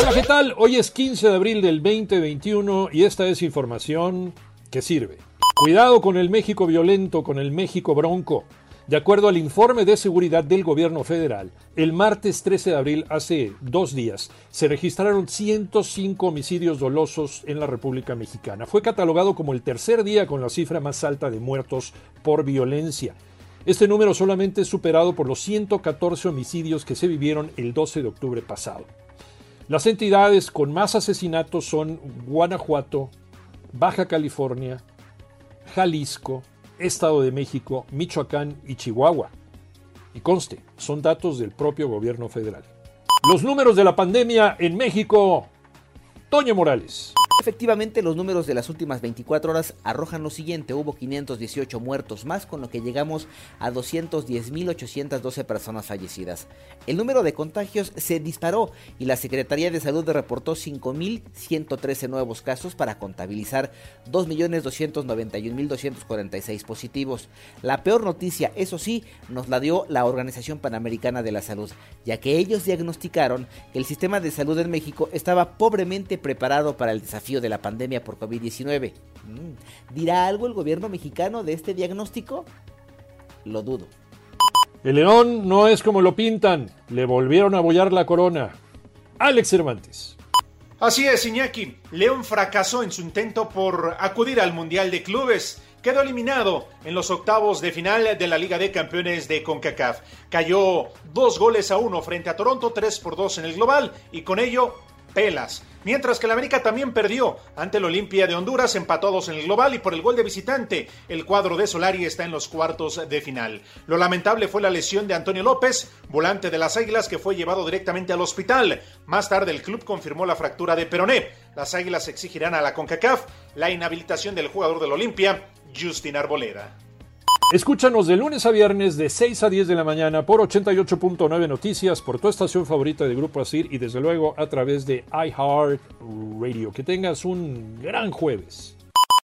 Hola, ¿qué tal? Hoy es 15 de abril del 2021 y esta es información que sirve. Cuidado con el México violento, con el México bronco. De acuerdo al informe de seguridad del gobierno federal, el martes 13 de abril, hace dos días, se registraron 105 homicidios dolosos en la República Mexicana. Fue catalogado como el tercer día con la cifra más alta de muertos por violencia. Este número solamente es superado por los 114 homicidios que se vivieron el 12 de octubre pasado. Las entidades con más asesinatos son Guanajuato, Baja California, Jalisco, Estado de México, Michoacán y Chihuahua. Y conste, son datos del propio gobierno federal. Los números de la pandemia en México. Toño Morales. Efectivamente, los números de las últimas 24 horas arrojan lo siguiente. Hubo 518 muertos más, con lo que llegamos a 210.812 personas fallecidas. El número de contagios se disparó y la Secretaría de Salud reportó 5.113 nuevos casos para contabilizar 2.291.246 positivos. La peor noticia, eso sí, nos la dio la Organización Panamericana de la Salud, ya que ellos diagnosticaron que el sistema de salud en México estaba pobremente preparado para el desafío de la pandemia por COVID-19. Mm, ¿Dirá algo el gobierno mexicano de este diagnóstico? Lo dudo. El león no es como lo pintan. Le volvieron a bollar la corona. Alex Cervantes. Así es, Iñaki. León fracasó en su intento por acudir al Mundial de Clubes. Quedó eliminado en los octavos de final de la Liga de Campeones de CONCACAF. Cayó dos goles a uno frente a Toronto, tres por dos en el global y con ello pelas. Mientras que el América también perdió ante el Olimpia de Honduras, empatados en el global y por el gol de visitante. El cuadro de Solari está en los cuartos de final. Lo lamentable fue la lesión de Antonio López, volante de las Águilas, que fue llevado directamente al hospital. Más tarde el club confirmó la fractura de Peroné. Las Águilas exigirán a la CONCACAF la inhabilitación del jugador del Olimpia, Justin Arboleda. Escúchanos de lunes a viernes de 6 a 10 de la mañana por 88.9 Noticias, por tu estación favorita de Grupo Asir y desde luego a través de iHeart Radio. Que tengas un gran jueves.